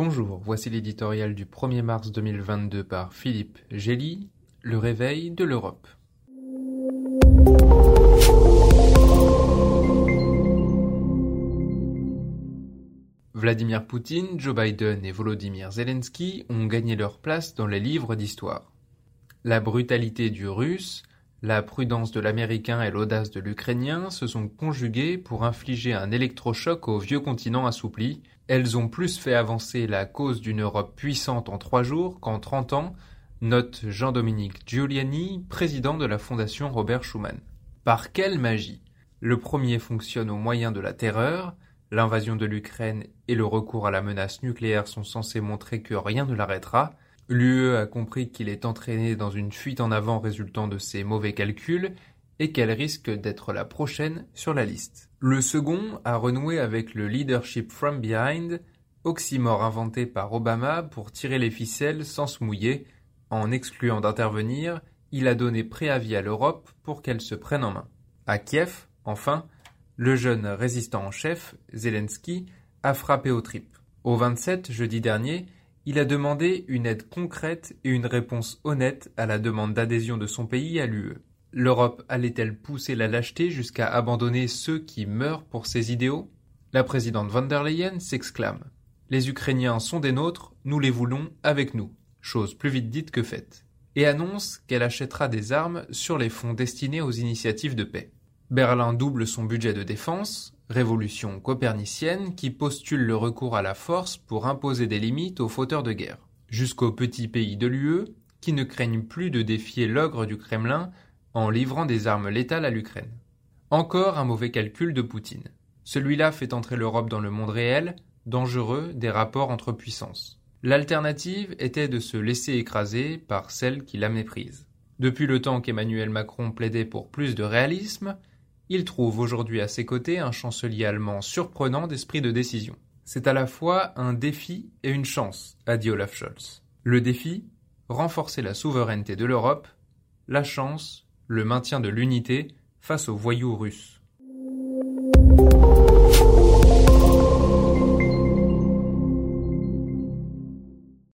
Bonjour, voici l'éditorial du 1er mars 2022 par Philippe Gély, Le réveil de l'Europe. Vladimir Poutine, Joe Biden et Volodymyr Zelensky ont gagné leur place dans les livres d'histoire. La brutalité du russe, la prudence de l'américain et l'audace de l'ukrainien se sont conjuguées pour infliger un électrochoc au vieux continent assoupli. Elles ont plus fait avancer la cause d'une Europe puissante en trois jours qu'en trente ans, note Jean-Dominique Giuliani, président de la Fondation Robert Schuman. Par quelle magie? Le premier fonctionne au moyen de la terreur, l'invasion de l'Ukraine et le recours à la menace nucléaire sont censés montrer que rien ne l'arrêtera, L'UE a compris qu'il est entraîné dans une fuite en avant résultant de ses mauvais calculs et qu'elle risque d'être la prochaine sur la liste. Le second a renoué avec le leadership from behind, oxymore inventé par Obama pour tirer les ficelles sans se mouiller. En excluant d'intervenir, il a donné préavis à l'Europe pour qu'elle se prenne en main. À Kiev, enfin, le jeune résistant en chef, Zelensky, a frappé aux tripes. Au 27, jeudi dernier, il a demandé une aide concrète et une réponse honnête à la demande d'adhésion de son pays à l'UE. L'Europe allait-elle pousser la lâcheté jusqu'à abandonner ceux qui meurent pour ses idéaux? La présidente von der Leyen s'exclame. Les Ukrainiens sont des nôtres, nous les voulons avec nous. Chose plus vite dite que faite. Et annonce qu'elle achètera des armes sur les fonds destinés aux initiatives de paix. Berlin double son budget de défense, révolution copernicienne qui postule le recours à la force pour imposer des limites aux fauteurs de guerre, jusqu'aux petits pays de l'UE qui ne craignent plus de défier l'ogre du Kremlin en livrant des armes létales à l'Ukraine. Encore un mauvais calcul de Poutine. Celui-là fait entrer l'Europe dans le monde réel, dangereux des rapports entre puissances. L'alternative était de se laisser écraser par celle qui la méprise. Depuis le temps qu'Emmanuel Macron plaidait pour plus de réalisme, il trouve aujourd'hui à ses côtés un chancelier allemand surprenant d'esprit de décision. C'est à la fois un défi et une chance, a dit Olaf Scholz. Le défi, renforcer la souveraineté de l'Europe, la chance, le maintien de l'unité face aux voyous russes.